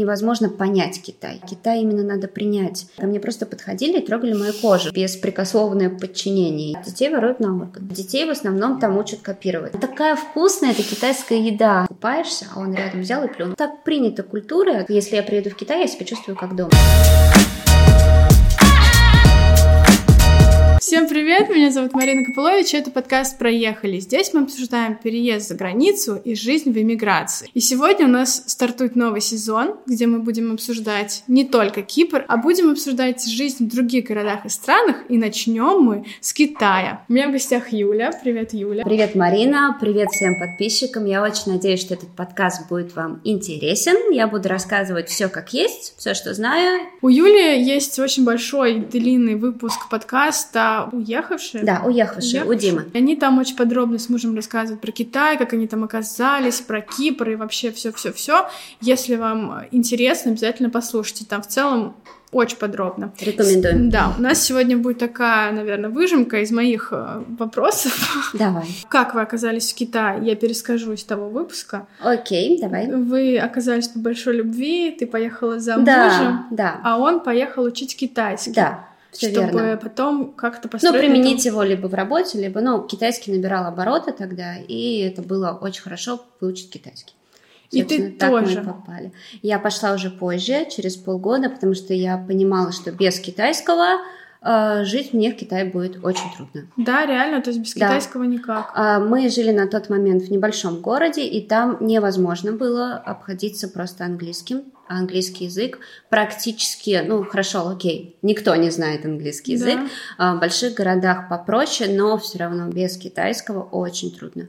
невозможно понять Китай. Китай именно надо принять. Ко мне просто подходили и трогали мою кожу. Беспрекословное подчинение. Детей воруют на орган. Детей в основном там учат копировать. Такая вкусная это китайская еда. Купаешься, а он рядом взял и плюнул. Так принята культура. Если я приеду в Китай, я себя чувствую как дома. Всем привет, меня зовут Марина Копылович, это подкаст «Проехали». Здесь мы обсуждаем переезд за границу и жизнь в эмиграции. И сегодня у нас стартует новый сезон, где мы будем обсуждать не только Кипр, а будем обсуждать жизнь в других городах и странах, и начнем мы с Китая. У меня в гостях Юля. Привет, Юля. Привет, Марина. Привет всем подписчикам. Я очень надеюсь, что этот подкаст будет вам интересен. Я буду рассказывать все как есть, все, что знаю. У Юли есть очень большой длинный выпуск подкаста уехавшие. Да, уехавшие, уехавшие. у Димы. Они там очень подробно с мужем рассказывают про Китай, как они там оказались, про Кипр и вообще все-все-все. Если вам интересно, обязательно послушайте. Там в целом очень подробно. Рекомендую. Да, у нас сегодня будет такая, наверное, выжимка из моих э, вопросов. Давай. Как вы оказались в Китае? Я перескажу из того выпуска. Окей, давай. Вы оказались по большой любви, ты поехала за да, мужем, да. а он поехал учить китайский. Да. Все чтобы верно. потом как-то Ну, построить... применить эту- его либо в работе, либо, ну, китайский набирал обороты тогда, и это было очень хорошо выучить китайский. И ты так тоже. мы попали. Я пошла уже позже, через полгода, потому что я понимала, что без китайского жить мне в Китае будет очень трудно. Да, реально, то есть без Да. китайского никак. А, Мы жили на тот момент в небольшом городе, и там невозможно было обходиться просто английским. Английский язык практически, ну хорошо, окей, никто не знает английский Да. язык. А, В больших городах попроще, но все равно без китайского очень трудно.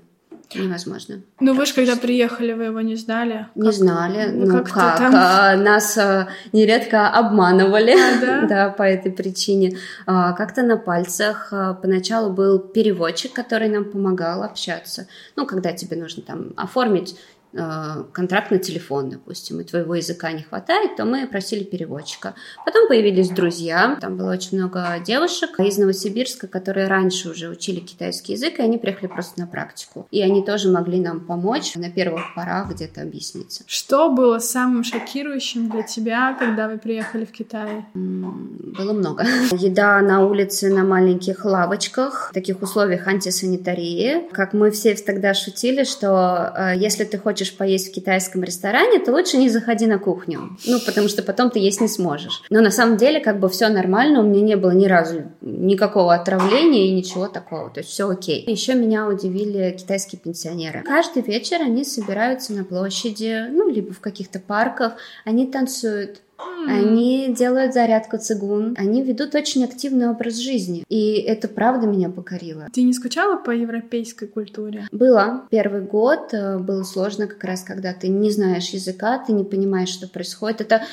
Невозможно. Ну вы же когда приехали, вы его не знали? Не Как- знали, ну, ну как-то как, там- а, нас а, нередко обманывали, А, да? по этой причине. А, Как-то на пальцах а, поначалу был переводчик, который нам помогал общаться. Ну, когда тебе нужно там оформить контракт на телефон, допустим, и твоего языка не хватает, то мы просили переводчика. Потом появились друзья, там было очень много девушек из Новосибирска, которые раньше уже учили китайский язык, и они приехали просто на практику. И они тоже могли нам помочь на первых порах где-то объясниться. Что было самым шокирующим для тебя, когда вы приехали в Китай? Было много. Еда на улице на маленьких лавочках, в таких условиях антисанитарии. Как мы все тогда шутили, что э, если ты хочешь поесть в китайском ресторане, то лучше не заходи на кухню. Ну, потому что потом ты есть не сможешь. Но на самом деле как бы все нормально, у меня не было ни разу никакого отравления и ничего такого. То есть все окей. Еще меня удивили китайские пенсионеры. Каждый вечер они собираются на площади, ну, либо в каких-то парках, они танцуют, они делают зарядку цигун, они ведут очень активный образ жизни. И это правда меня покорило. Ты не скучала по европейской культуре? Было. Первый год э, было сложно как раз, когда ты не знаешь языка, ты не понимаешь, что происходит. Это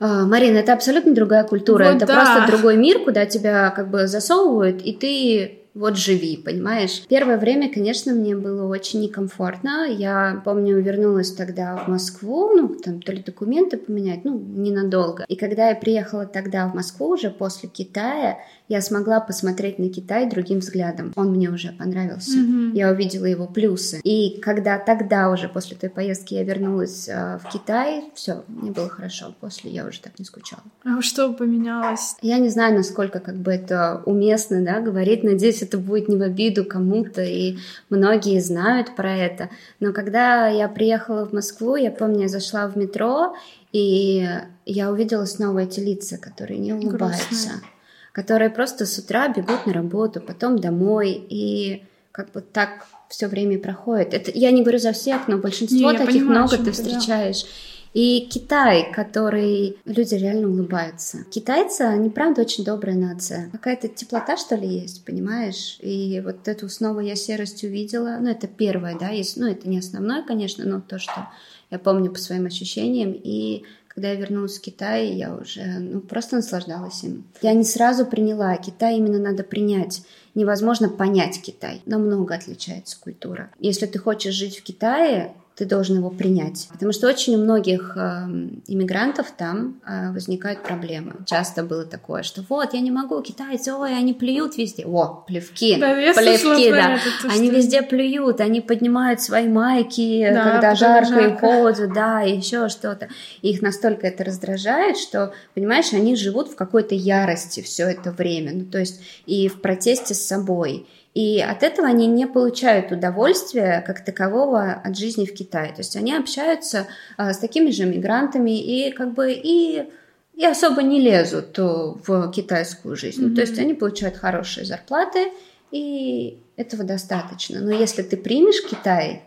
э, Марина, это абсолютно другая культура. Вот это да. просто другой мир, куда тебя как бы засовывают, и ты вот живи, понимаешь? Первое время, конечно, мне было очень некомфортно. Я помню, вернулась тогда в Москву, ну, там, то ли документы поменять, ну, ненадолго. И когда я приехала тогда в Москву, уже после Китая, я смогла посмотреть на Китай другим взглядом. Он мне уже понравился. Мгм. Я увидела его плюсы. И когда тогда уже, после той поездки, я вернулась э, в Китай, все, мне было хорошо. После я уже так не скучала. А что поменялось? Я не знаю, насколько как бы это уместно, да, говорить. Надеюсь, это будет не в обиду кому-то, и многие знают про это. Но когда я приехала в Москву, я помню, я зашла в метро, и я увидела снова эти лица, которые не улыбаются, Грустные. Которые просто с утра бегут на работу, потом домой, и как бы так все время проходит. Это я не говорю за всех, но большинство Не, таких понимаю, много ты ты, да. встречаешь. И Китай, который люди реально улыбаются. Китайцы, они правда очень добрая нация. Какая-то теплота, что ли, есть, понимаешь? И вот эту снова я серость увидела. Ну, это первое, да, есть, ну, это не основное, конечно, но то, что я помню по своим ощущениям. И когда я вернулась в Китай, я уже ну, просто наслаждалась им. Я не сразу приняла. Китай именно надо принять. Невозможно понять Китай. Намного отличается культура. Если ты хочешь жить в Китае, ты должен его принять. Потому что очень у многих э, иммигрантов там э, возникают проблемы. Часто было такое, что вот, я не могу, китайцы, ой, они плюют везде. О, плевки, Да, плевки, да. это, то, Они что- везде плюют, они поднимают свои майки, Да, когда когда жарко, и жарко. холодно, да, и еще что-то. И их настолько это раздражает, что, понимаешь, они живут в какой-то ярости все это время. Ну, то есть и в протесте с собой. И от этого они не получают удовольствия как такового от жизни в Китае. То есть они общаются а, с такими же мигрантами и как бы и и особо не лезут э, в китайскую жизнь. Ну, то есть они получают хорошие зарплаты, и этого достаточно. Но если ты примешь Китай,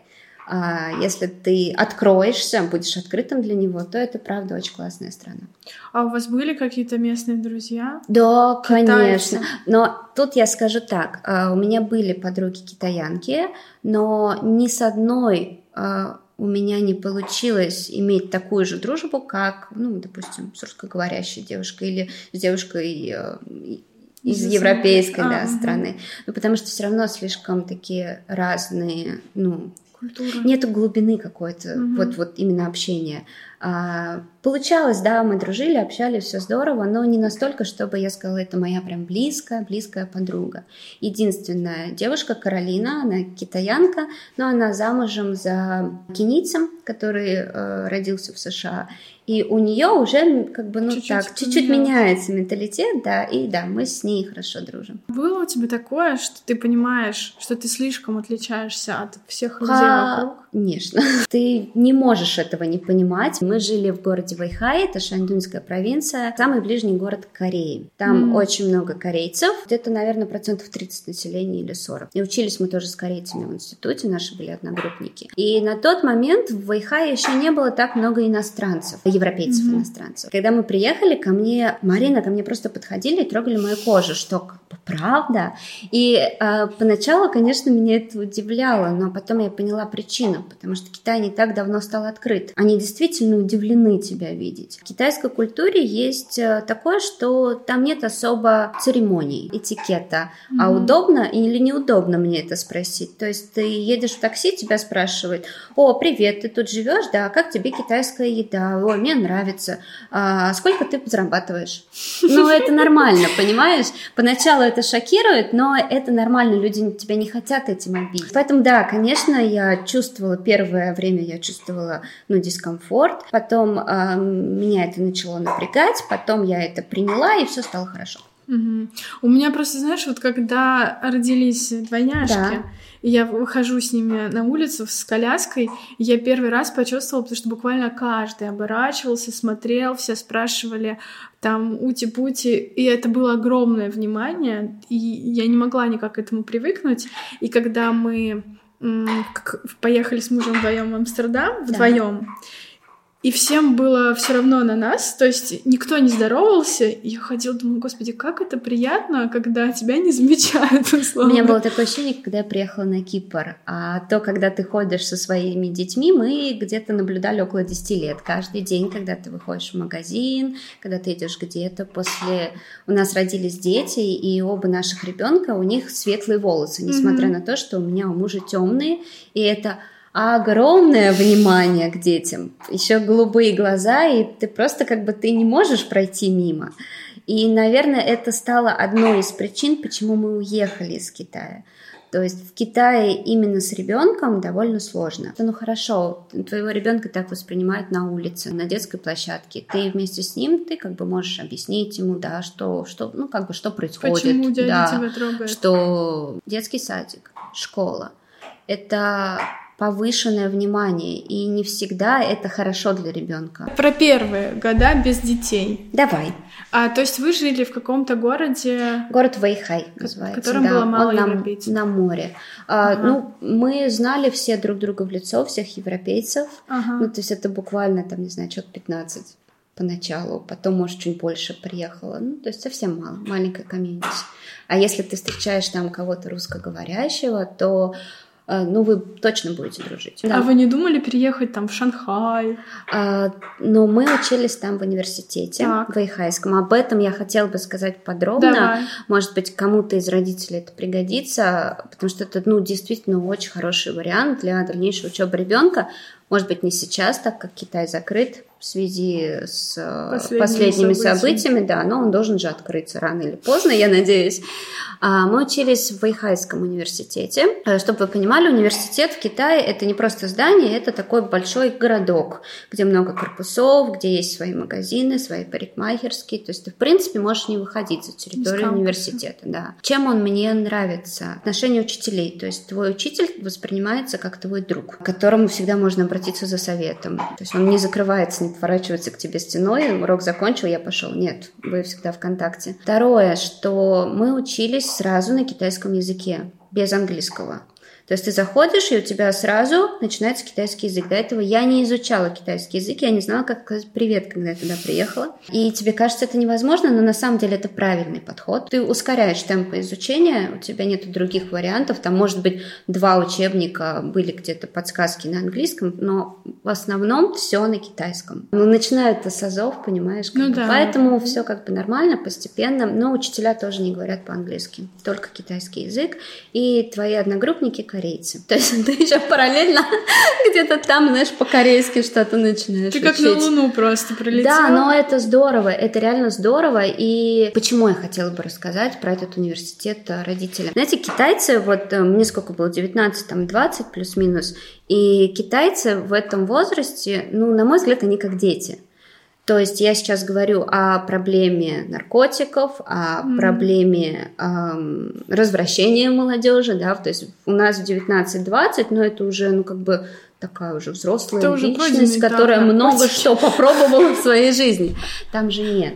если ты откроешься, будешь открытым для него, то это правда очень классная страна. А у вас были какие-то местные друзья? Да, Китайцы. конечно. Но тут я скажу так: а, у меня были подруги китаянки, но ни с одной а, у меня не получилось иметь такую же дружбу, как, ну, допустим, с русскоговорящей девушкой или с девушкой э, из европейской а, да, мгм. страны. Ну, потому что все равно слишком такие разные, ну, Культура. нету глубины какой-то, Мгм. вот, вот именно общения. А, получалось, да, мы дружили, общались, все здорово, но не настолько, чтобы я сказала, это моя прям близкая, близкая подруга. Единственная девушка, Каролина, она китаянка, но она замужем за кенийцем, который э, родился в США. И у нее уже как бы, ну Чуть-чуть так, чуть-чуть меняется менталитет, да, и да, мы с ней хорошо дружим. Было у тебя такое, что ты понимаешь, что ты слишком отличаешься от всех людей Ха- вокруг? Конечно. Ты не можешь этого не понимать. Мы жили в городе Вайхай, это Шаньдуньская провинция, самый ближний город Кореи. Там Мгм. очень много корейцев, где-то, наверное, процентов 30 населения или 40. И учились мы тоже с корейцами в институте, наши были одногруппники. И на тот момент в Вайхае еще не было так много иностранцев, европейцев Мгм. иностранцев. Когда мы приехали, ко мне, Марина, ко мне просто подходили и трогали мою кожу, что правда. И э, поначалу, конечно, меня это удивляло, но потом я поняла причину, потому что Китай не так давно стал открыт. Они действительно удивлены тебя видеть. В китайской культуре есть э, такое, что там нет особо церемоний, этикета. А Мгм. удобно или неудобно мне это спросить? То есть ты едешь в такси, тебя спрашивают, о, привет, ты тут живешь, да, как тебе китайская еда? Ой, мне нравится. А сколько ты зарабатываешь? Ну, это нормально, понимаешь? Поначалу это шокирует, но это нормально, люди тебя не хотят этим обидеть. Поэтому, да, конечно, я чувствовала, первое время я чувствовала, ну, дискомфорт, потом а, меня это начало напрягать, потом я это приняла, и все стало хорошо. Мгм. У меня просто, знаешь, вот когда родились двойняшки, Да. и я выхожу с ними на улицу с коляской, я первый раз почувствовала, потому что буквально каждый оборачивался, смотрел, все спрашивали там ути-пути, и это было огромное внимание, и я не могла никак к этому привыкнуть. И когда мы поехали с мужем вдвоем в Амстердам, Да. вдвоем, и всем было все равно на нас, то есть никто не здоровался. И я ходила, думаю, господи, как это приятно, когда тебя не замечают, У условно. меня было такое ощущение, когда я приехала на Кипр. А то, когда ты ходишь со своими детьми, мы где-то наблюдали около 10 лет. Каждый день, когда ты выходишь в магазин, когда ты идешь где-то после... У нас родились дети, и оба наших ребенка, у них светлые волосы, несмотря Мгм. на то, что у меня у мужа темные. И это огромное внимание к детям. Еще голубые глаза, и ты просто как бы ты не можешь пройти мимо. И, наверное, это стало одной из причин, почему мы уехали из Китая. То есть в Китае именно с ребенком довольно сложно. Ну хорошо, твоего ребенка так воспринимают на улице, на детской площадке. Ты вместе с ним, ты как бы можешь объяснить ему, да, что, что ну как бы что происходит, Почему дядя да, тебя трогает? что детский садик, школа, это повышенное внимание, и не всегда это хорошо для ребенка. Про первые года без детей. Давай. А, то есть вы жили в каком-то городе... Город Вэйхай называется. в котором да, было мало он на, европейцев. на море. А, Ага. Ну, мы знали все друг друга в лицо, всех европейцев. Ага. Ну, то есть это буквально, там, не знаю, человек 15 поначалу, потом, может, чуть больше приехало. Ну, то есть совсем мало, маленькая комьюнити. А если ты встречаешь там кого-то русскоговорящего, то ну, вы точно будете дружить. Да. А вы не думали переехать там в Шанхай? А, но мы учились там в университете, так. в Эйхайском. Об этом я хотела бы сказать подробно. Давай. Может быть, кому-то из родителей это пригодится, потому что это, ну, действительно очень хороший вариант для дальнейшей учебы ребенка. Может быть, не сейчас, так как Китай закрыт в связи с э, последними, последними событиями. событиями, да, но он должен же открыться рано или поздно, я надеюсь. А, мы учились в Вэйхайском университете. Э, чтобы вы понимали, университет в Китае это не просто здание, это такой большой городок, где много корпусов, где есть свои магазины, свои парикмахерские. То есть ты, в принципе, можешь не выходить за территорию университета. Да. Чем он мне нравится? Отношение учителей. То есть твой учитель воспринимается как твой друг, к которому всегда можно обратиться за советом. То есть он не закрывается, не поворачивается к тебе стеной, урок закончил, я пошел. Нет, вы всегда в контакте. Второе, что мы учились сразу на китайском языке, без английского. То есть ты заходишь, и у тебя сразу начинается китайский язык. До этого я не изучала китайский язык, я не знала, как сказать привет, когда я туда приехала. И тебе кажется это невозможно, но на самом деле это правильный подход. Ты ускоряешь темпы изучения, у тебя нет других вариантов. Там, может быть, два учебника были где-то подсказки на английском, но в основном все на китайском. Ну, начинают с азов, понимаешь? Ну, да. Поэтому все как бы нормально, постепенно. Но учителя тоже не говорят по-английски, только китайский язык. И твои одногруппники, корейцы. То есть ты еще параллельно где-то там, знаешь, по-корейски что-то начинаешь Ты как учить. на Луну просто прилетела. Да, но это здорово, это реально здорово. И почему я хотела бы рассказать про этот университет родителям? Знаете, китайцы, вот э, мне сколько было, 19, там 20 плюс-минус, и китайцы в этом возрасте, ну, на мой взгляд, они как дети. То есть я сейчас говорю о проблеме наркотиков, о mm. проблеме эм, развращения молодежи, да, то есть у нас в 19-20, но это уже, ну, как бы такая уже взрослая это личность, уже которая много что попробовала в своей жизни. Там же нет.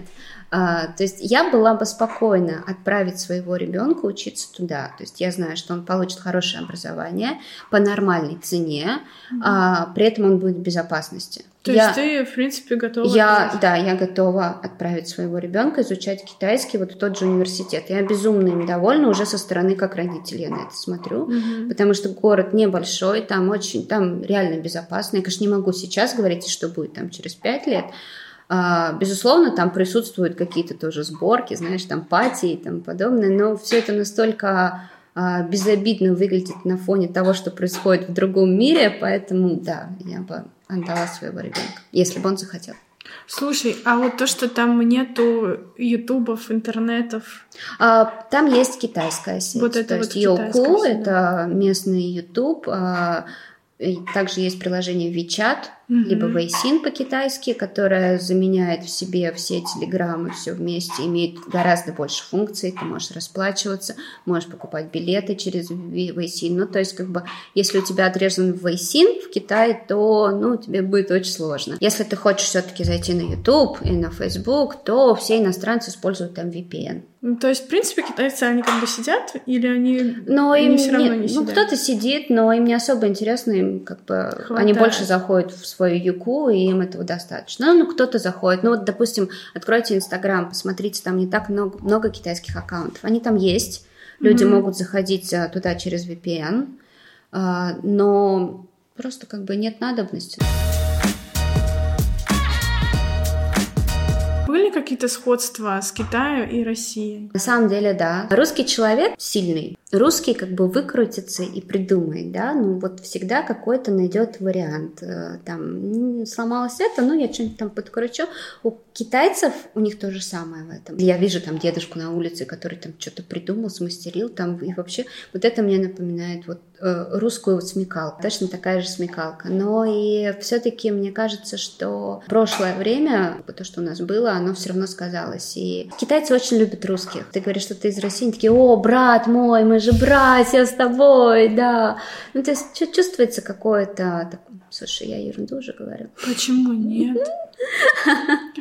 А, то есть я была бы спокойна отправить своего ребенка учиться туда. То есть я знаю, что он получит хорошее образование по нормальной цене, mm-hmm. а, при этом он будет в безопасности. То я, есть ты, в принципе, готова? Я, отправить? да, я готова отправить своего ребенка изучать китайский вот в тот же университет. Я безумно им довольна уже со стороны как родитель я на это смотрю, mm-hmm. потому что город небольшой, там очень, там реально безопасно. Я, конечно, не могу сейчас говорить, что будет там через пять лет, безусловно, там присутствуют какие-то тоже сборки, знаешь, там пати и тому подобное, но все это настолько а, безобидно выглядит на фоне того, что происходит в другом мире, поэтому, да, я бы отдала своего ребенка, если бы он захотел. Слушай, а вот то, что там нету ютубов, интернетов? А, там есть китайская сеть. Вот это то вот есть Youku, это местный ютуб. А, также есть приложение WeChat, mm-hmm. либо Weixin по-китайски, которая заменяет в себе все телеграммы, все вместе, имеет гораздо больше функций. Ты можешь расплачиваться, можешь покупать билеты через Weixin. Ну, то есть, как бы, если у тебя отрезан Weixin в Китае, то, ну, тебе будет очень сложно. Если ты хочешь все-таки зайти на YouTube и на Facebook, то все иностранцы используют там VPN. Ну, то есть, в принципе, китайцы, они как бы сидят, или они, но они им все равно не, не сидят? Ну, кто-то сидит, но им не особо интересно, им как бы... Хватает. Они больше заходят в свою юку, и им этого достаточно. Ну, кто-то заходит. Ну, вот, допустим, откройте Инстаграм, посмотрите, там не так много, много китайских аккаунтов. Они там есть. Люди mm-hmm. могут заходить а, туда через VPN, а, но просто как бы нет надобности. Были какие-то сходства с Китаем и Россией? На самом деле, да. Русский человек сильный. Русский как бы выкрутится и придумает, да, ну вот всегда какой-то найдет вариант. Э, там сломалось это, ну я что-нибудь там подкручу. У китайцев у них то же самое в этом. Я вижу там дедушку на улице, который там что-то придумал, смастерил там и вообще вот это мне напоминает вот русскую вот смекалку. Точно такая же смекалка. Но и все-таки мне кажется, что прошлое время, то, что у нас было, оно все равно сказалось. И китайцы очень любят русских. Ты говоришь, что ты из России, они такие, о, брат мой, мы же братья с тобой, да. Ну, то есть чувствуется какое-то... Слушай, я ерунду уже говорю. Почему нет?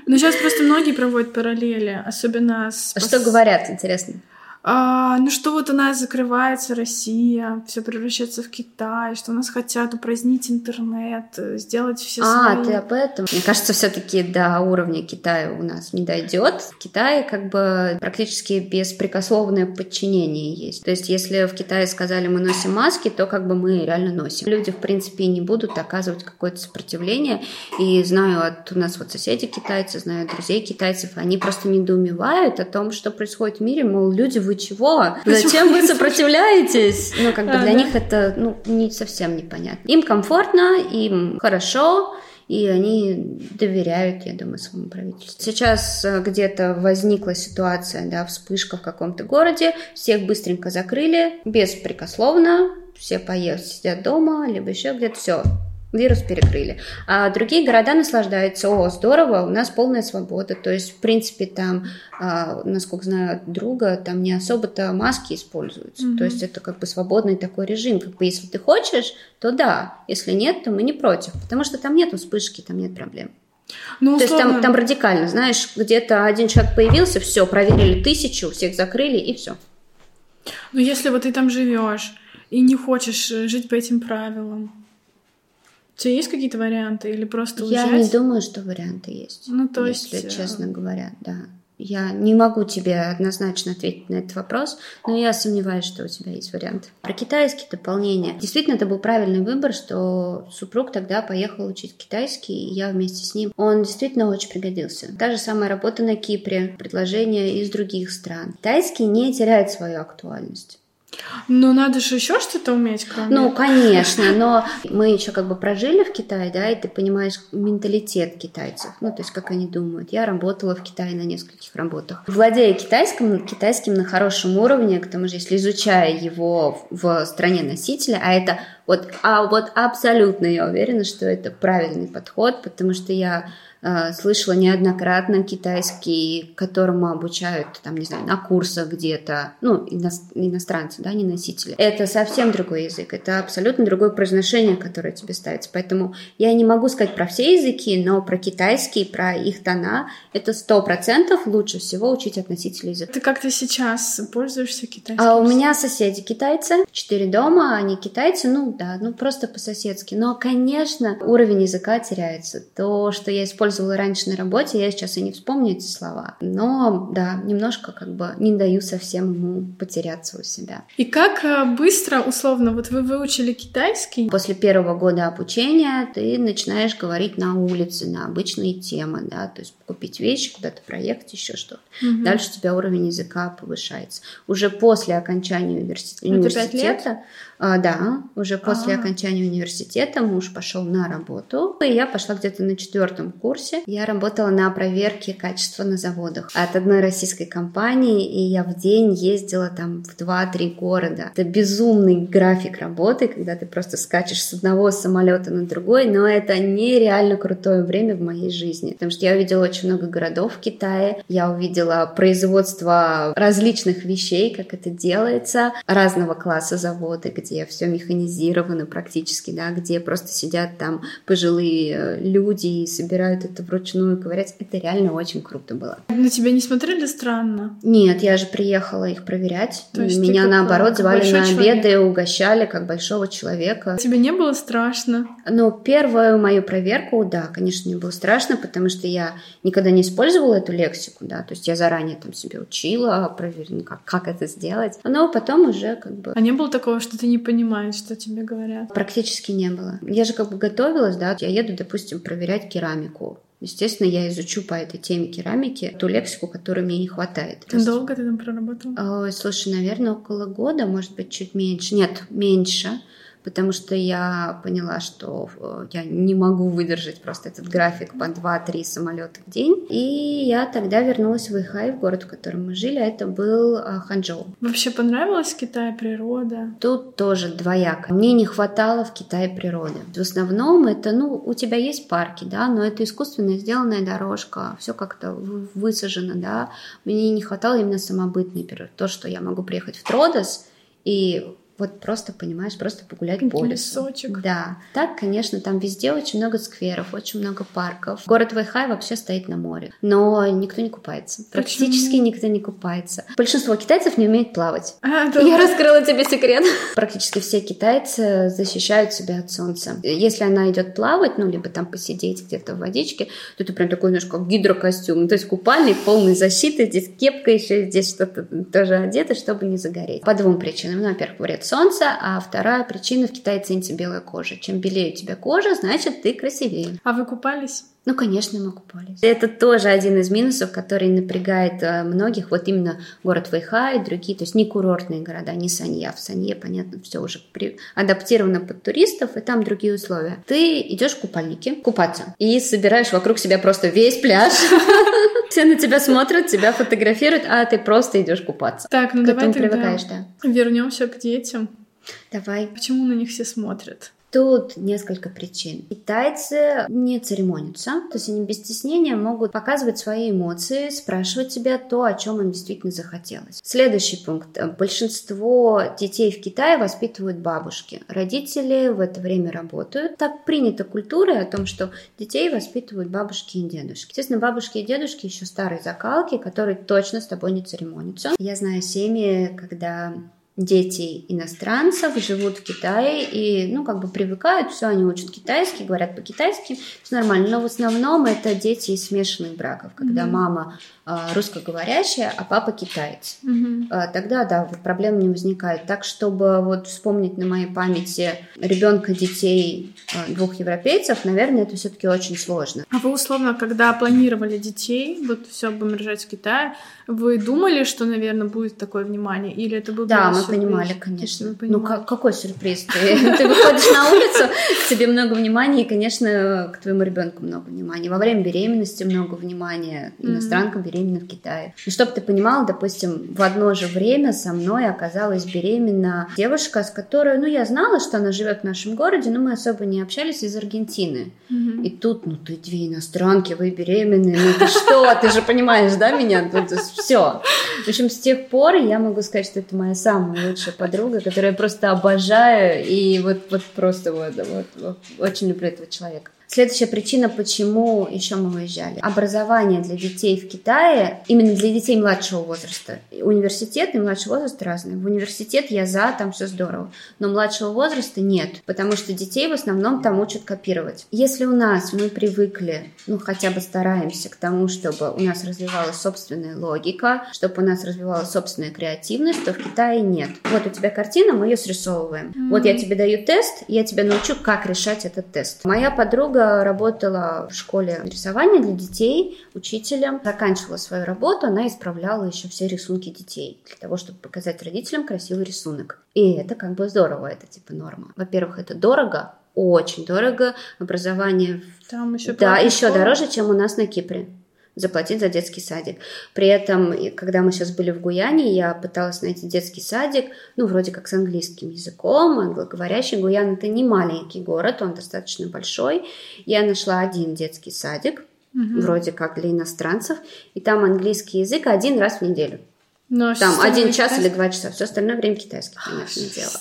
Ну, сейчас просто многие проводят параллели, особенно с... А что говорят, интересно? А, ну что вот у нас закрывается Россия, все превращается в Китай, что у нас хотят упразднить интернет, сделать все А, свои... ты об этом? Мне кажется, все-таки до уровня Китая у нас не дойдет. В Китае как бы практически беспрекословное подчинение есть. То есть, если в Китае сказали, мы носим маски, то как бы мы реально носим. Люди, в принципе, не будут оказывать какое-то сопротивление. И знаю от у нас вот соседи китайцы, знаю друзей китайцев, они просто недоумевают о том, что происходит в мире, мол, люди, вы чего? Зачем вы сопротивляетесь? Ну, как бы для них это ну, не совсем непонятно. Им комфортно, им хорошо, и они доверяют, я думаю, своему правительству. Сейчас э, где-то возникла ситуация, да, вспышка в каком-то городе, всех быстренько закрыли, беспрекословно, все поехали, сидят дома, либо еще где-то все, вирус перекрыли. А другие города наслаждаются, о, здорово, у нас полная свобода. То есть, в принципе, там, а, насколько знаю друга, там не особо-то маски используются. Mm-hmm. То есть, это как бы свободный такой режим. Как бы, если ты хочешь, то да. Если нет, то мы не против. Потому что там нет вспышки, там нет проблем. Ну, То есть там, там радикально, знаешь, где-то один человек появился, все, проверили тысячу, всех закрыли и все. Ну, если вот ты там живешь и не хочешь э, жить по этим правилам, у тебя есть какие-то варианты или просто уезжать? Я не думаю, что варианты есть. Ну, то есть... Если э, честно говоря, да. Я не могу тебе однозначно ответить на этот вопрос, но я сомневаюсь, что у тебя есть вариант. Про китайские дополнения. Действительно, это был правильный выбор, что супруг тогда поехал учить китайский, и я вместе с ним. Он действительно очень пригодился. Та же самая работа на Кипре, предложения из других стран. Китайский не теряет свою актуальность. Ну, надо же еще что-то уметь, кроме... Ну, конечно, но мы еще как бы прожили в Китае, да, и ты понимаешь менталитет китайцев, ну, то есть как они думают. Я работала в Китае на нескольких работах. Владея китайским, китайским на хорошем уровне, к тому же, если изучая его в стране носителя, а это вот, а вот абсолютно я уверена, что это правильный подход, потому что я Э, слышала неоднократно китайский, которому обучают, там, не знаю, на курсах где-то, ну, ино, иностранцы, да, не носители. Это совсем другой язык, это абсолютно другое произношение, которое тебе ставится. Поэтому я не могу сказать про все языки, но про китайский, про их тона, это сто процентов лучше всего учить относитель языка. Ты как-то сейчас пользуешься китайским? А у меня соседи китайцы, четыре дома, они китайцы, ну да, ну просто по-соседски. Но, конечно, уровень языка теряется. То, что я использовала раньше на работе, я сейчас и не вспомню эти слова. Но, да, немножко как бы не даю совсем ему потеряться у себя. И как э, быстро, условно, вот вы выучили китайский? После первого года обучения ты начинаешь говорить на улице, на обычные темы, да, то есть купить вещи, куда-то проехать, еще что-то. Угу. Дальше у тебя уровень языка повышается. Уже после окончания университета, университета а, да, уже после А-а-а. окончания университета муж пошел на работу, и я пошла где-то на четвертом курсе. Я работала на проверке качества на заводах от одной российской компании, и я в день ездила там в 2-3 города. Это безумный график работы, когда ты просто скачешь с одного самолета на другой, но это нереально крутое время в моей жизни, потому что я увидела очень много городов в Китае, я увидела производство различных вещей, как это делается, разного класса заводы, где где все механизировано практически, да, где просто сидят там пожилые э, люди и собирают это вручную ковырять. Это реально очень круто было. На тебя не смотрели странно? Нет, я же приехала их проверять. То есть Меня наоборот звали на обеды, человек. угощали как большого человека. Тебе не было страшно? Ну, первую мою проверку, да, конечно, мне было страшно, потому что я никогда не использовала эту лексику, да, то есть я заранее там себе учила, проверила, как, как это сделать, но потом уже как бы... А не было такого, что ты не понимаешь, что тебе говорят? Практически не было. Я же как бы готовилась, да, я еду, допустим, проверять керамику. Естественно, я изучу по этой теме керамики ту лексику, которой мне не хватает. Долго ты там проработала? Ой, слушай, наверное, около года, может быть, чуть меньше. Нет, меньше потому что я поняла, что э, я не могу выдержать просто этот график по 2-3 самолета в день. И я тогда вернулась в Ихай, в город, в котором мы жили, а это был э, Ханчжоу. Вообще понравилась Китай природа? Тут тоже двояко. Мне не хватало в Китае природы. В основном это, ну, у тебя есть парки, да, но это искусственно сделанная дорожка, все как-то высажено, да. Мне не хватало именно самобытной природы. То, что я могу приехать в Тродос и Вот просто, понимаешь, просто погулять по лесу. Лесочек. Да. Так, конечно, там везде очень много скверов, очень много парков. Город Вайхай вообще стоит на море. Но никто не купается. Практически Почему? никто не купается. Большинство китайцев не умеет плавать. А, да. Я раскрыла тебе секрет. Практически все китайцы защищают себя от солнца. Если она идет плавать, ну, либо там посидеть где-то в водичке, то это прям такой, знаешь, как гидрокостюм. Ну, То есть купальник, полный защиты, здесь кепка еще, здесь что-то тоже одето, чтобы не загореть. По двум причинам. Ну, во-первых, вред солнца, а вторая причина в Китае ценится белая кожа. Чем белее у тебя кожа, значит, ты красивее. А вы купались? Ну, конечно, мы купались. Это тоже один из минусов, который напрягает э, многих. Вот именно город Вэйхай и другие, то есть не курортные города, не Санья. В Санье, понятно, все уже при- адаптировано под туристов, и там другие условия. Ты идешь в купальнике купаться и собираешь вокруг себя просто весь пляж. Все на тебя смотрят, тебя фотографируют, а ты просто идешь купаться. Так, ну К давай тогда привыкаешь, да. вернемся к детям. Давай. Почему на них все смотрят? Тут несколько причин. Китайцы не церемонятся, то есть они без стеснения могут показывать свои эмоции, спрашивать тебя то, о чем им действительно захотелось. Следующий пункт. Большинство детей в Китае воспитывают бабушки. Родители в это время работают. Так принята культура о том, что детей воспитывают бабушки и дедушки. Естественно, бабушки и дедушки еще старой закалки, которые точно с тобой не церемонятся. Я знаю семьи, когда дети иностранцев живут в Китае и, ну, как бы привыкают, все, они учат китайский, говорят по-китайски, все нормально. Но в основном это дети из смешанных браков, когда Мгм. мама а, русскоговорящая, а папа китаец. Мгм. А, Тогда, да, вот проблем не возникает. Так, чтобы вот вспомнить на моей памяти ребенка детей а, двух европейцев, наверное, это все-таки очень сложно. А вы условно, когда планировали детей, вот все будем рожать в Китае, вы думали, что, наверное, будет такое внимание? Или это был Да, мы сюрприз? понимали, конечно. Ну, как- какой сюрприз? Ты, ты выходишь на улицу, к тебе много внимания, и, конечно, к твоему ребенку много внимания. Во время беременности много внимания. Мгм. Иностранка беременна в Китае. И чтобы ты понимала, допустим, в одно же время со мной оказалась беременна девушка, с которой, ну, я знала, что она живет в нашем городе, но мы особо не общались из Аргентины. И тут, ну, ты две иностранки, вы беременны, ну ты что, ты же понимаешь, да, меня? Тут все. В общем, с тех пор я могу сказать, что это моя лучшая подруга, которую я просто обожаю, и вот, вот просто вот, вот, вот очень люблю этого человека. Следующая причина, почему еще мы уезжали. Образование для детей в Китае, именно для детей младшего возраста. Университет и младший возраст разные. В университет я за, там все здорово. Но младшего возраста нет, потому что детей в основном там учат копировать. Если у нас мы привыкли, ну хотя бы стараемся к тому, чтобы у нас развивалась собственная логика, чтобы у нас развивалась собственная креативность, то в Китае нет. Вот у тебя картина, мы ее срисовываем. Вот я тебе даю тест, я тебя научу, как решать этот тест. Моя подруга работала в школе рисования для детей, учителем, заканчивала свою работу, она исправляла еще все рисунки детей для того, чтобы показать родителям красивый рисунок. И это как бы здорово, это типа норма. Во-первых, это дорого, очень дорого. Образование Там еще да, еще дороже, чем у нас на Кипре заплатить за детский садик. При этом, когда мы сейчас были в Гуяне, я пыталась найти детский садик, ну, вроде как с английским языком, англоговорящий. Гуян — это не маленький город, он достаточно большой. Я нашла один детский садик, вроде как для иностранцев, и там английский язык один раз в неделю. Но Там система один час китайская- или два часа. Все остальное время китайский, понятное дело.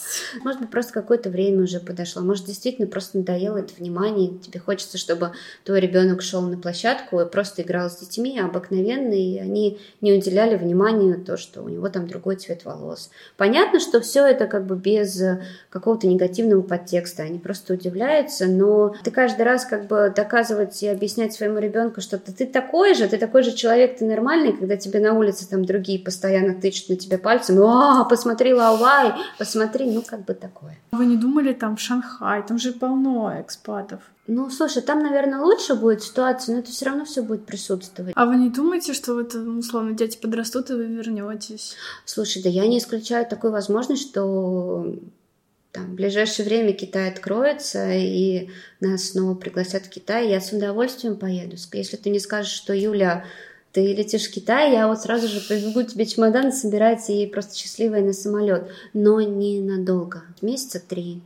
Может быть, просто какое-то время уже подошло. Может, действительно просто надоело это внимание. Тебе хочется, чтобы твой ребенок шел на площадку и просто играл с детьми обыкновенно, и они не уделяли внимания то, что у него там другой цвет волос. Понятно, что все это как бы без э, какого-то негативного подтекста. Они просто удивляются, но ты каждый раз как бы доказывать и объяснять своему ребенку, что ты такой же, ты такой же человек, ты нормальный, когда тебе на улице там другие постоянно тычут на тебя пальцем, а, посмотри Лауай, посмотри, ну как бы такое. Вы не думали там в Шанхай? Там же полно экспатов. Ну, слушай, там, наверное, лучше будет ситуация, но это все равно все будет присутствовать. А вы не думаете, что вот, условно, дети подрастут, и вы вернетесь? Слушай, да я не исключаю такую возможность, что там, в ближайшее время Китай откроется, и нас снова пригласят в Китай, я с удовольствием поеду. Если ты не скажешь, что Юля, ты летишь в Китай, я вот сразу же побегу тебе чемодан собирать и просто счастливая на самолет. Но не надолго. Месяца три,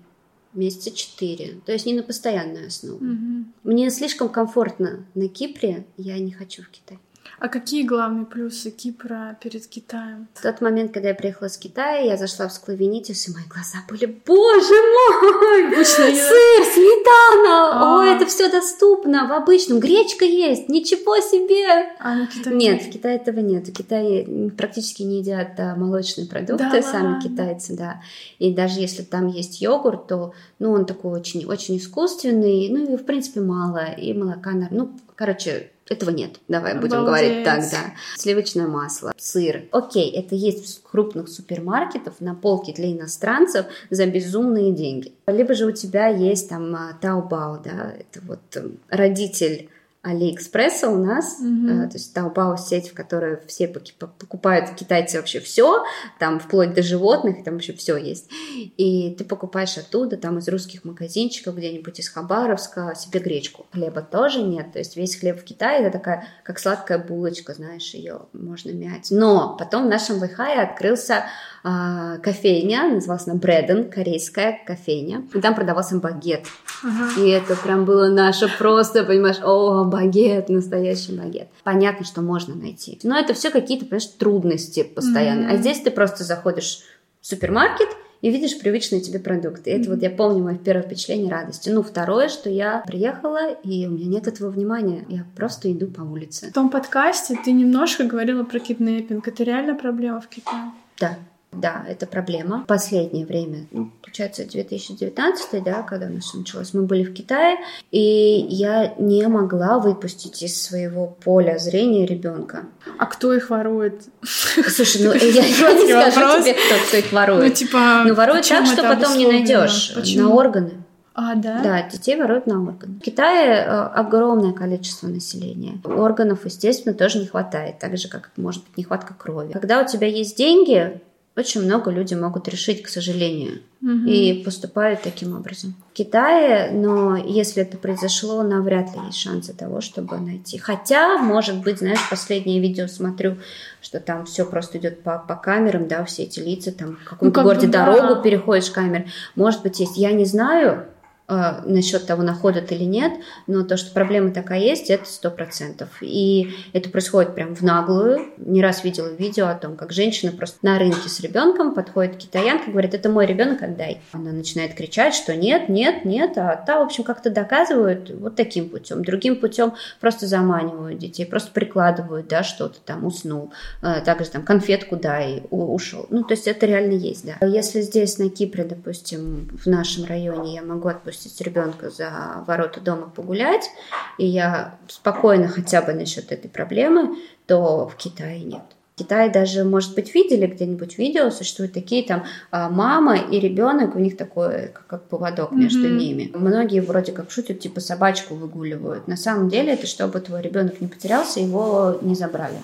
месяца четыре. То есть не на постоянную основу. Мгм. Мне слишком комфортно на Кипре, я не хочу в Китай. А какие главные плюсы Кипра перед Китаем? В тот момент, когда я приехала с Китая, я зашла в Склавенитис, и мои глаза были, боже мой, сыр, сметана, а. о, это все доступно в обычном, гречка есть, ничего себе. А на Китае? Нет, в Китае этого нет. В Китае практически не едят да, молочные продукты, сами китайцы, да. И даже если там есть йогурт, то, ну, он такой очень, очень искусственный, ну, и в принципе мало, и молока, ну, короче, этого нет. Давай будем Обалдеть. говорить так, да. Сливочное масло, сыр. Окей, это есть в крупных супермаркетах на полке для иностранцев за безумные деньги. Либо же у тебя есть там Таобао, да, это вот эм, родитель Алиэкспресса у нас, mm-hmm. то есть Taobao сеть, в которой все покупают китайцы вообще все, там вплоть до животных, там вообще все есть. И ты покупаешь оттуда, там из русских магазинчиков, где-нибудь из Хабаровска, себе гречку. Хлеба тоже нет, то есть весь хлеб в Китае это такая, как сладкая булочка, знаешь, ее можно мять. Но потом в нашем Вайхае открылся а, кофейня, называлась она Бреден, корейская кофейня, и там продавался багет. Ага. И это прям было наше просто, понимаешь, о, багет, настоящий багет. Понятно, что можно найти. Но это все какие-то, понимаешь, трудности постоянно. Mm-hmm. А здесь ты просто заходишь в супермаркет, и видишь привычные тебе продукты. И это mm-hmm. вот я помню мое первое впечатление радости. Ну, второе, что я приехала, и у меня нет этого внимания. Я просто иду по улице. В том подкасте ты немножко говорила про киднеппинг. Это реально проблема в Китае? Да. Да, это проблема. Последнее время, ну, получается, 2019, да, когда у нас началось, мы были в Китае, и я не могла выпустить из своего поля зрения ребенка. А кто их ворует? Слушай, ну я, не скажу тебе, кто, кто их ворует. Ну, типа, ну воруют так, что потом не найдешь. На органы. А, да? Да, детей воруют на органы. В Китае э, огромное количество населения. Органов, естественно, тоже не хватает, так же, как может быть нехватка крови. Когда у тебя есть деньги, очень много люди могут решить, к сожалению, угу. и поступают таким образом. В Китае, но если это произошло, навряд ли есть шансы того, чтобы найти. Хотя, может быть, знаешь, последнее видео смотрю, что там все просто идет по, по камерам, да, все эти лица, там в каком-то ну, городе бы, дорогу да. переходишь камер. Может быть, есть. Я не знаю, э, насчет того, находят или нет, но то, что проблема такая есть, это сто процентов. И это происходит прям в наглую. Не раз видела видео о том, как женщина просто на рынке с ребенком подходит китаянка, говорит, это мой ребенок, отдай. Она начинает кричать, что нет, нет, нет, а та, в общем, как-то доказывают вот таким путем. Другим путем просто заманивают детей, просто прикладывают, да, что-то там, уснул, э, также там конфетку дай, ушел. Ну, то есть это реально есть, да. Если здесь на Кипре, допустим, в нашем районе я могу отпустить выпустить ребенка за ворота дома погулять, и я спокойна хотя бы насчет этой проблемы, то в Китае нет. В Китае даже, может быть, видели где-нибудь видео, существуют такие там а, мама и ребенок, у них такой, как, как поводок mm-hmm. между ними. Многие вроде как шутят, типа собачку выгуливают. На самом деле это чтобы твой ребенок не потерялся, его не забрали.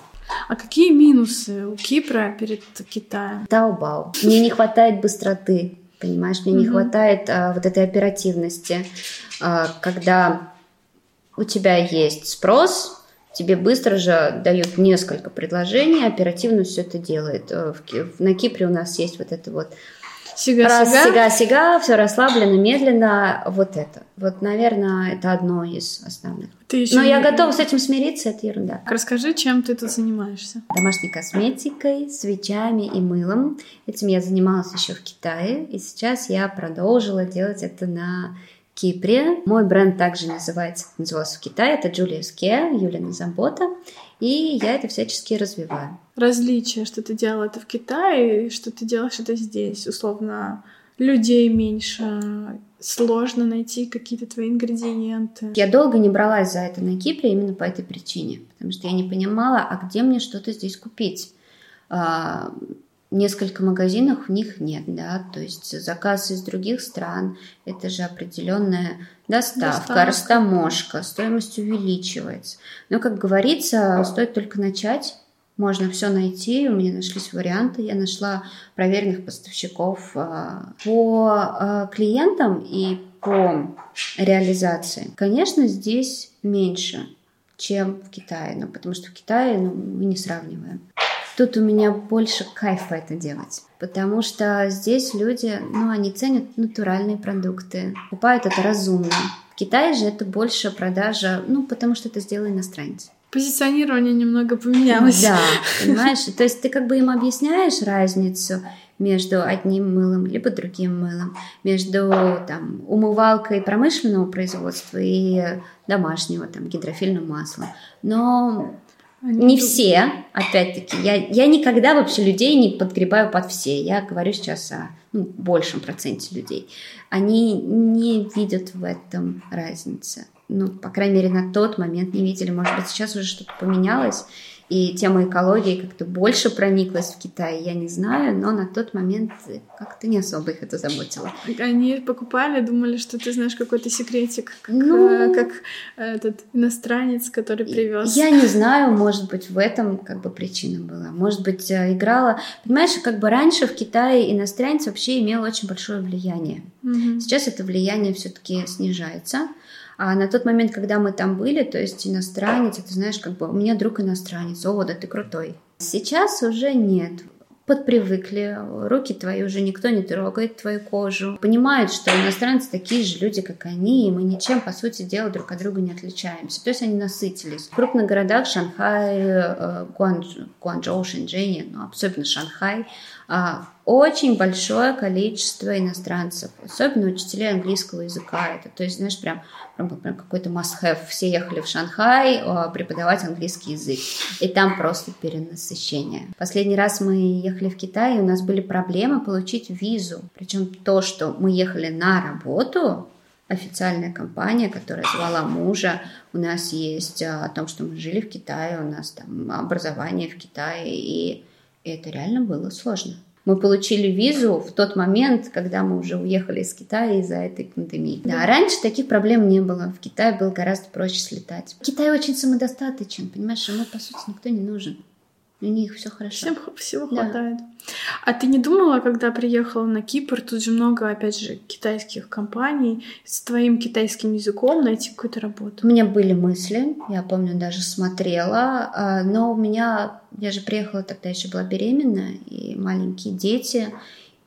А какие минусы у Кипра перед Китаем? Таобао. Мне не хватает быстроты понимаешь, мне mm-hmm. не хватает а, вот этой оперативности, а, когда у тебя есть спрос, тебе быстро же дают несколько предложений, оперативно все это делает. В, на Кипре у нас есть вот это вот Сига-сига. Сига-сига, все расслабленно, медленно. Вот это. Вот, наверное, это одно из основных. Ты еще Но не... я готова с этим смириться, это ерунда. Расскажи, чем ты тут занимаешься? Домашней косметикой, свечами и мылом. Этим я занималась еще в Китае, и сейчас я продолжила делать это на Кипре. Мой бренд также называется, назывался в Китае, это Julius Care, Юлина Забота, и я это всячески развиваю. Различие, что ты делала это в Китае, что ты делаешь это здесь, условно, людей меньше, сложно найти какие-то твои ингредиенты. Я долго не бралась за это на Кипре именно по этой причине, потому что я не понимала, а где мне что-то здесь купить а, несколько магазинов, в них нет, да, то есть заказ из других стран, это же определенная доставка, доставка. растаможка, стоимость увеличивается. Но, как говорится, стоит только начать, можно все найти, у меня нашлись варианты, я нашла проверенных поставщиков а, по а, клиентам и по реализации. Конечно, здесь меньше, чем в Китае, ну, потому что в Китае ну, мы не сравниваем. Тут у меня больше кайфа это делать. Потому что здесь люди, ну, они ценят натуральные продукты, покупают это разумно. В Китае же это больше продажа, ну, потому что это сделал иностранец. Позиционирование немного поменялось. Да, понимаешь? То есть ты как бы им объясняешь разницу между одним мылом либо другим мылом, между там, умывалкой промышленного производства и домашнего там, гидрофильным маслом. Но они не все, опять-таки, я, я никогда вообще людей не подгребаю под все. Я говорю сейчас о ну, большем проценте людей. Они не видят в этом разницы ну, по крайней мере, на тот момент не видели. Может быть, сейчас уже что-то поменялось, и тема экологии как-то больше прониклась в Китае, я не знаю, но на тот момент как-то не особо их это заботило. Они покупали, думали, что ты знаешь какой-то секретик, как, ну, э, как этот иностранец, который привез. Я не знаю, может быть, в этом как бы причина была. Может быть, э, играла... Понимаешь, как бы раньше в Китае иностранец вообще имел очень большое влияние. Угу. Сейчас это влияние все-таки снижается. А на тот момент, когда мы там были, то есть иностранец, ты знаешь, как бы у меня друг иностранец, о, да ты крутой. Сейчас уже нет подпривыкли, руки твои уже никто не трогает, твою кожу, понимают, что иностранцы такие же люди, как они, и мы ничем, по сути дела, друг от друга не отличаемся. То есть они насытились. В крупных городах Шанхай, э, Гуанчжоу, Шэньчжэнь, ну, особенно Шанхай, очень большое количество иностранцев, особенно учителей английского языка. Это, то есть, знаешь, прям, прям, прям какой-то must-have. Все ехали в Шанхай а, преподавать английский язык. И там просто перенасыщение. Последний раз мы ехали в Китай, и у нас были проблемы получить визу. Причем то, что мы ехали на работу, официальная компания, которая звала мужа. У нас есть а, о том, что мы жили в Китае, у нас там образование в Китае, и и это реально было сложно. Мы получили визу в тот момент, когда мы уже уехали из Китая из-за этой пандемии. Да, раньше таких проблем не было. В Китае было гораздо проще слетать. Китай очень самодостаточен, понимаешь, ему, по сути, никто не нужен. У них все хорошо. Всем всего да. хватает. А ты не думала, когда приехала на Кипр, тут же много, опять же, китайских компаний, с твоим китайским языком найти какую-то работу? У меня были мысли, я помню, даже смотрела, а, но у меня, я же приехала тогда еще была беременная, и маленькие дети,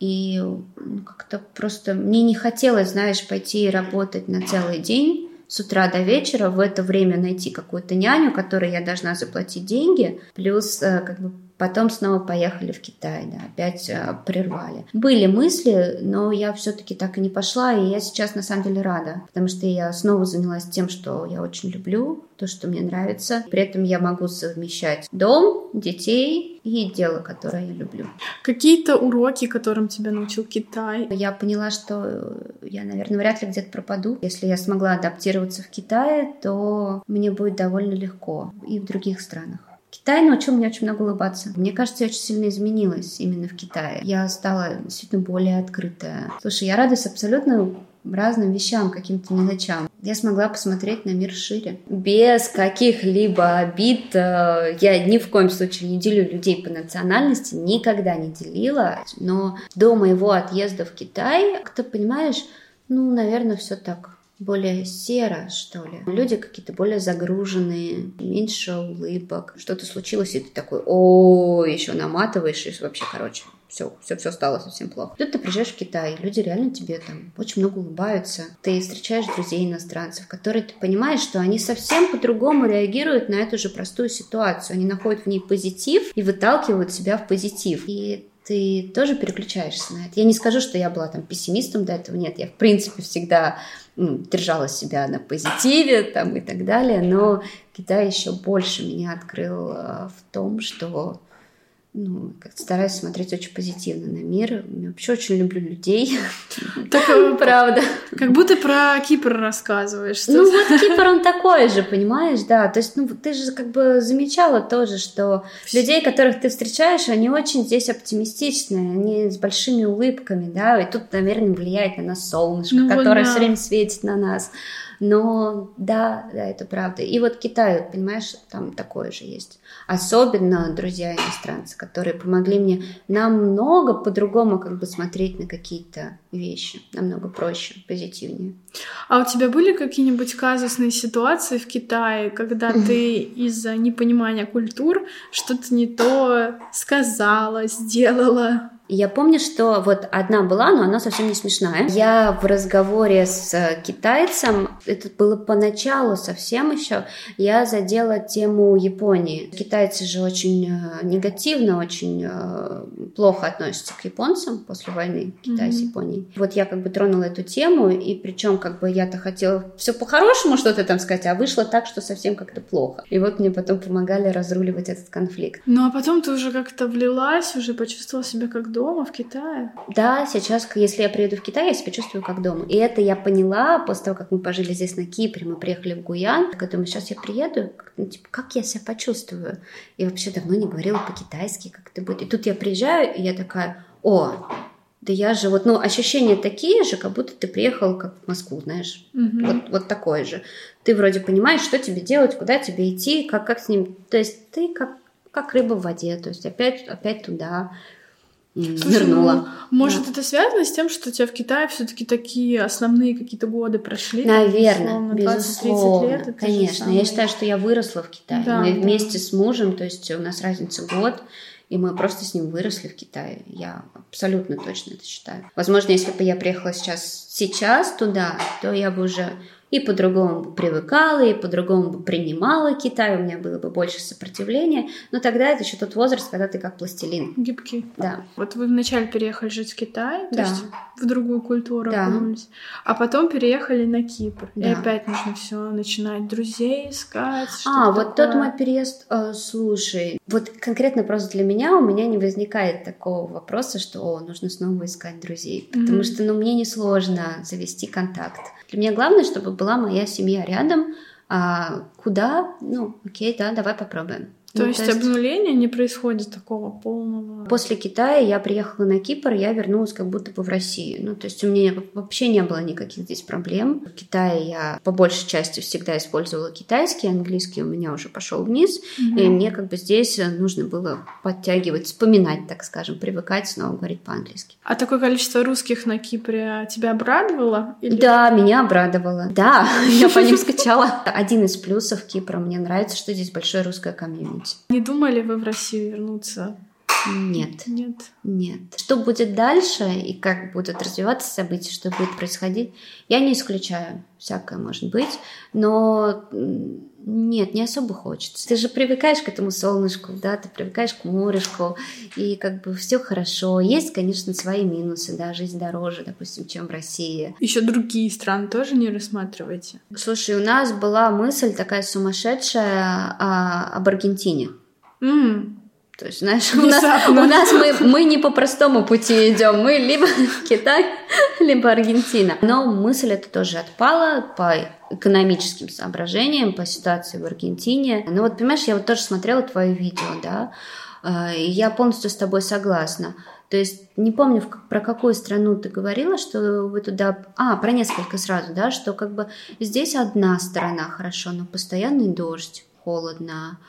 и ну, как-то просто мне не хотелось, знаешь, пойти работать на целый день, с утра до вечера, в это время найти какую-то няню, которой я должна заплатить деньги, плюс э, как бы Потом снова поехали в Китай, да, опять э, прервали. Были мысли, но я все-таки так и не пошла, и я сейчас на самом деле рада, потому что я снова занялась тем, что я очень люблю, то, что мне нравится. При этом я могу совмещать дом, детей и дело, которое я люблю. Какие-то уроки, которым тебя научил Китай? Я поняла, что я, наверное, вряд ли где-то пропаду. Если я смогла адаптироваться в Китае, то мне будет довольно легко и в других странах. Китай научил меня очень много улыбаться. Мне кажется, я очень сильно изменилась именно в Китае. Я стала действительно более открытая. Слушай, я радуюсь абсолютно разным вещам, каким-то мелочам. Я смогла посмотреть на мир шире. Без каких-либо обид. Э, я ни в коем случае не делю людей по национальности, никогда не делила. Но до моего отъезда в Китай, ты понимаешь, ну, наверное, все так более серо, что ли. Люди какие-то более загруженные, меньше улыбок. Что-то случилось, и ты такой, о, еще наматываешь, и вообще, короче, все, все, все стало совсем плохо. Тут ты приезжаешь в Китай, люди реально тебе там очень много улыбаются. Ты встречаешь друзей иностранцев, которые ты понимаешь, что они совсем по-другому реагируют на эту же простую ситуацию. Они находят в ней позитив и выталкивают себя в позитив. И ты тоже переключаешься на это. Я не скажу, что я была там пессимистом до этого, нет, я в принципе всегда ну, держала себя на позитиве там и так далее, но Китай еще больше меня открыл э, в том, что ну, стараюсь смотреть очень позитивно на мир. Я вообще очень люблю людей. Так, э, правда. Как будто про Кипр рассказываешь. Ну, вот Кипр, он такой же, понимаешь, да. То есть, ну, ты же как бы замечала тоже, что людей, которых ты встречаешь, они очень здесь оптимистичные, они с большими улыбками, да, и тут, наверное, влияет на нас солнышко, ну, которое да. все время светит на нас. Но да, да, это правда. И вот Китай, понимаешь, там такое же есть. Особенно друзья иностранцы, которые помогли мне намного по-другому как бы смотреть на какие-то вещи, намного проще, позитивнее. А у тебя были какие-нибудь казусные ситуации в Китае, когда ты из-за непонимания культур что-то не то сказала, сделала? Я помню, что вот одна была, но она совсем не смешная. Я в разговоре с китайцем, это было поначалу совсем еще, я задела тему Японии. Китайцы же очень э, негативно, очень э, плохо относятся к японцам после войны Китая mm-hmm. с Японией. Вот я как бы тронула эту тему, и причем как бы я-то хотела все по-хорошему что-то там сказать, а вышло так, что совсем как-то плохо. И вот мне потом помогали разруливать этот конфликт. Ну а потом ты уже как-то влилась, уже почувствовала себя как дома в Китае? Да, сейчас, если я приеду в Китай, я себя чувствую как дома. И это я поняла после того, как мы пожили здесь на Кипре, мы приехали в Гуян. Я думаю, сейчас я приеду, ну, типа, как я себя почувствую? И вообще давно не говорила по-китайски, как это будет. И тут я приезжаю, и я такая, о, да я же вот, ну, ощущения такие же, как будто ты приехал как в Москву, знаешь, mm вот, вот такое же. Ты вроде понимаешь, что тебе делать, куда тебе идти, как, как с ним, то есть ты как, как рыба в воде, то есть опять, опять туда. Слушай, нырнула. Ну, может, да. это связано с тем, что у тебя в Китае все-таки такие основные какие-то годы прошли? Наверное, безусловно. лет. Конечно. Самое... Я считаю, что я выросла в Китае. Да, Мы да. вместе с мужем, то есть у нас разница год, и мы просто с ним выросли в Китае. Я абсолютно точно это считаю. Возможно, если бы я приехала сейчас, сейчас туда, то я бы уже и по-другому бы привыкала, и по-другому бы принимала Китай, у меня было бы больше сопротивления. Но тогда это еще тот возраст, когда ты как пластилин. Гибкий. Да. Вот вы вначале переехали жить в Китай, то да. есть в другую культуру да. окунулись, а потом переехали на Кипр. Да. И опять нужно все начинать друзей искать. А, вот тот мой переезд, э, слушай, вот конкретно просто для меня у меня не возникает такого вопроса, что о, нужно снова искать друзей, потому mm-hmm. что ну мне завести контакт. Для меня главное, чтобы была моя семья рядом. А куда? Ну, окей, да, давай попробуем. То, ну, есть, то есть обнуление не происходит такого полного? После Китая я приехала на Кипр, я вернулась как будто бы в Россию. Ну, то есть у меня вообще не было никаких здесь проблем. В Китае я по большей части всегда использовала китайский, английский у меня уже пошел вниз, mm-hmm. и мне как бы здесь нужно было подтягивать, вспоминать, так скажем, привыкать снова говорить по-английски. А такое количество русских на Кипре тебя обрадовало? Или... Да, меня обрадовало. Да, я по ним скачала. Один из плюсов Кипра мне нравится, что здесь большое русское комьюнити вернуть. Не думали вы в Россию вернуться? Нет. Нет. Нет. Что будет дальше и как будут развиваться события, что будет происходить, я не исключаю. Всякое может быть. Но нет, не особо хочется. Ты же привыкаешь к этому солнышку, да, ты привыкаешь к морешку, и как бы все хорошо. Есть, конечно, свои минусы, да, жизнь дороже, допустим, чем в России. Еще другие страны тоже не рассматриваете? Слушай, у нас была мысль такая сумасшедшая а, об Аргентине. Mm. То есть, знаешь, у нас, у нас мы, мы не по простому пути идем, мы либо Китай, либо Аргентина. Но мысль эта тоже отпала по экономическим соображениям, по ситуации в Аргентине. Ну вот, понимаешь, я вот тоже смотрела твое видео, да, э, и я полностью с тобой согласна. То есть не помню, про какую страну ты говорила, что вы туда... А, про несколько сразу, да, что как бы здесь одна сторона хорошо, но постоянный дождь, холодно,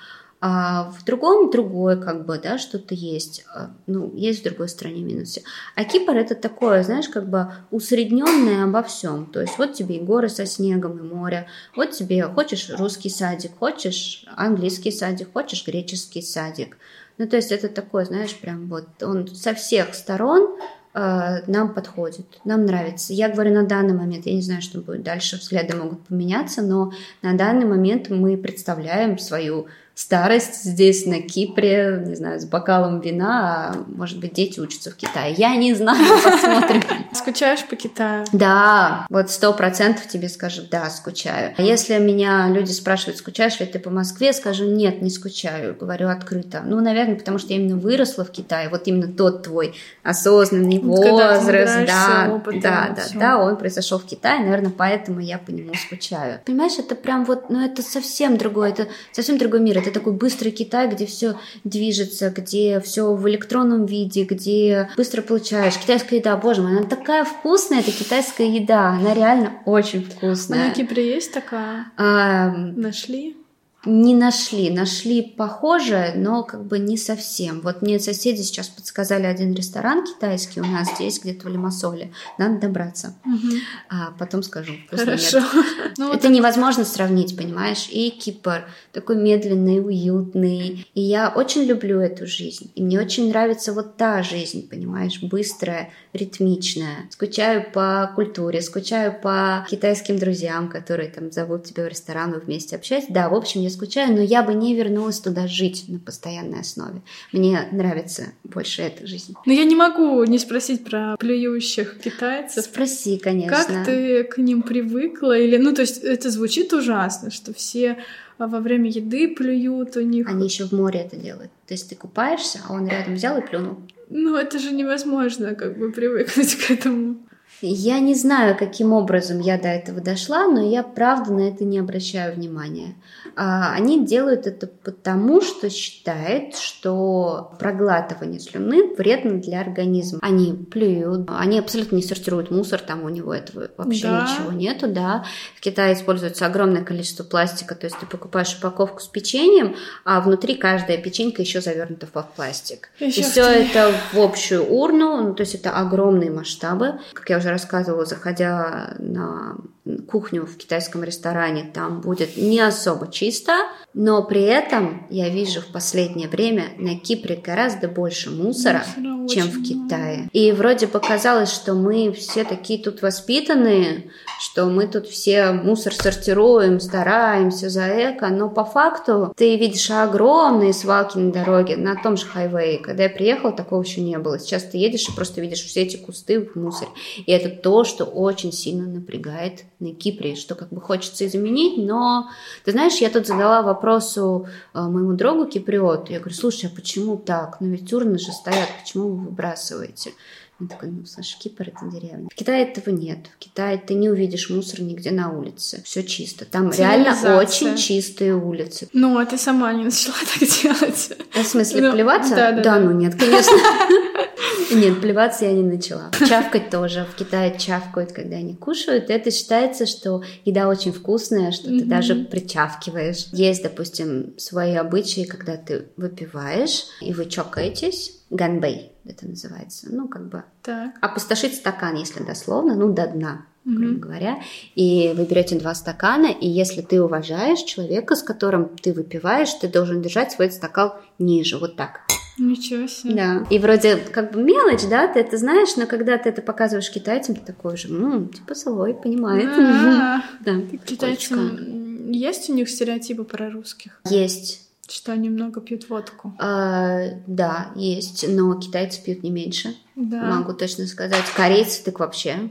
а в другом другое, как бы, да, что-то есть. А, ну, есть в другой стране минусы. А Кипр это такое, знаешь, как бы усредненное обо всем. То есть вот тебе и горы со снегом, и море. Вот тебе хочешь русский садик, хочешь английский садик, хочешь греческий садик. Ну, то есть это такое, знаешь, прям вот он со всех сторон нам подходит, нам нравится. Я говорю на данный момент, я не знаю, что будет дальше, взгляды могут поменяться, но на данный момент мы представляем свою старость здесь, на Кипре, не знаю, с бокалом вина, а может быть, дети учатся в Китае. Я не знаю, посмотрим. Скучаешь по Китаю? Да, вот сто процентов тебе скажу, да, скучаю. А если меня люди спрашивают, скучаешь ли ты по Москве, скажу, нет, не скучаю, говорю открыто. Ну, наверное, потому что я именно выросла в Китае, вот именно тот твой осознанный вот возраст, да, опытом, да, да, всё. да, он произошел в Китае, наверное, поэтому я по нему скучаю. Понимаешь, это прям вот, ну, это совсем другое, это совсем другой мир, это такой быстрый Китай, где все движется, где все в электронном виде, где быстро получаешь. Китайская еда, боже мой, она такая вкусная, это китайская еда, она реально очень вкусная. А на Кипре есть такая? А, Нашли? Не нашли. Нашли похожее, но как бы не совсем. Вот мне соседи сейчас подсказали один ресторан китайский у нас здесь, где-то в Лимассоле. Надо добраться. Мгм. А потом скажу. Хорошо. Ну, вот Это невозможно сравнить, понимаешь? И Кипр такой медленный, уютный. И я очень люблю эту жизнь. И мне очень нравится вот та жизнь, понимаешь? Быстрая, ритмичная. Скучаю по культуре, скучаю по китайским друзьям, которые там зовут тебя в ресторан, вы вместе общаетесь. Да, в общем, я скучаю, но я бы не вернулась туда жить на постоянной основе. Мне нравится больше эта жизнь. Но я не могу не спросить про плюющих китайцев. Спроси, конечно. Как ты к ним привыкла? Или, ну, то есть это звучит ужасно, что все а, во время еды плюют у них. Они еще в море это делают. То есть ты купаешься, а он рядом взял и плюнул. Ну, это же невозможно как бы привыкнуть к этому. Я не знаю, каким образом я до этого дошла, но я правда на это не обращаю внимания. А, Они делают это потому, что считают, что проглатывание слюны вредно для организма. Они плюют, они абсолютно не сортируют мусор, там у него этого вообще Да. ничего нету, да. В Китае используется огромное количество пластика, то есть ты покупаешь упаковку с печеньем, а внутри каждая печенька еще завернута в пластик. Ещё И все это в общую урну, ну, то есть это огромные масштабы. Как я уже рассказывала, заходя на кухню в китайском ресторане, там будет не особо чисто, но при этом я вижу в последнее время на Кипре гораздо больше мусора, Мусора чем в Китае. И вроде показалось, что мы все такие тут воспитанные, что мы тут все мусор сортируем, стараемся за эко, но по факту ты видишь огромные свалки на дороге, на том же хайвее. Когда я приехала, такого еще не было. Сейчас ты едешь и просто видишь все эти кусты в мусоре. И это то, что очень сильно напрягает на Кипре, что как бы хочется изменить, но ты знаешь, я тут задала вопросу э, моему другу киприоту, я говорю, слушай, а почему так? Ну ведь урны же стоят, почему вы выбрасываете? Он такой, ну, слушай, Кипр это деревня. В Китае этого нет. В Китае ты не увидишь мусор нигде на улице. Все чисто. Там реально очень чистые улицы. Ну, а ты сама не начала так делать. В смысле, Ну, плеваться? да, да, да. ну нет, конечно. Нет, плеваться я не начала. Чавкать тоже. В Китае чавкают, когда они кушают. Это считается, что еда очень вкусная, что ты даже причавкиваешь. Есть, допустим, свои обычаи, когда ты выпиваешь, и вы чокаетесь. Ганбэй это называется. Ну, как бы Так. опустошить стакан, если дословно, ну, до дна, грубо Мгм. говоря. И вы берете два стакана, и если ты уважаешь человека, с которым ты выпиваешь, ты должен держать свой стакан ниже, вот так. Ничего себе. Да. И вроде как бы мелочь, да, ты это знаешь, но когда ты это показываешь китайцам, ты такой же, ну, типа свой, понимает. А, Да, Китайцы, прикольчика. м, есть у них стереотипы про русских? Есть. Что они много пьют водку? А, да, есть, но китайцы пьют не меньше. Да. Могу точно сказать. Корейцы так вообще.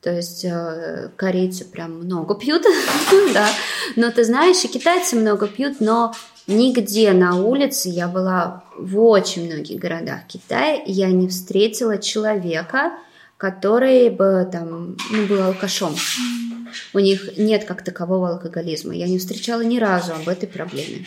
То есть э, корейцы прям много пьют, да. Но ты знаешь, и китайцы много пьют, но нигде на улице, я была в очень многих городах Китая, я не встретила человека, который бы там, ну, был алкашом. У них нет как такового алкоголизма. Я не встречала ни разу об этой проблеме.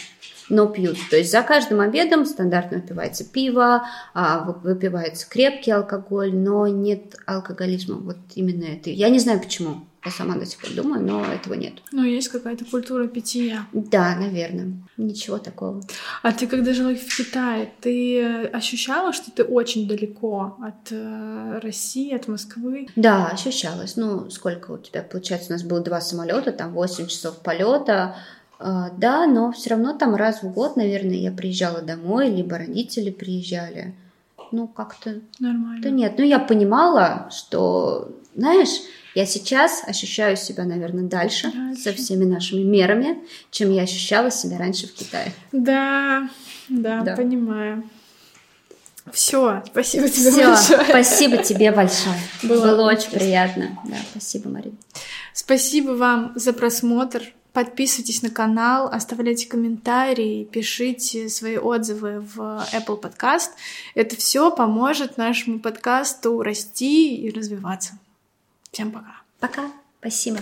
Но пьют. То есть за каждым обедом стандартно выпивается пиво, а, вы- выпивается крепкий алкоголь, но нет алкоголизма. Вот именно это. Я не знаю почему. Я сама до сих пор думаю, но этого нет. Ну, есть какая-то культура питья. Да, наверное. Ничего такого. А ты, когда жила в Китае, ты ощущала, что ты очень далеко от э, России, от Москвы? Да, ощущалось. Ну, сколько у тебя? Получается, у нас было два самолета, там 8 часов полета. А, Да, но все равно там раз в год, наверное, я приезжала домой, либо родители приезжали. Ну, как-то... Нормально. Да нет, ну я понимала, что, знаешь, я сейчас ощущаю себя, наверное, дальше, Дальше. со всеми нашими мерами, чем я ощущала себя раньше в Китае. Да, да, Да. понимаю. Все, спасибо тебе Все, большое. спасибо тебе большое. Было Было, очень приятно. Да, спасибо, Марина. Спасибо вам за просмотр. Подписывайтесь на канал, оставляйте комментарии, пишите свои отзывы в Apple Podcast. Это все поможет нашему подкасту расти и развиваться. Всем пока. Пока. Спасибо.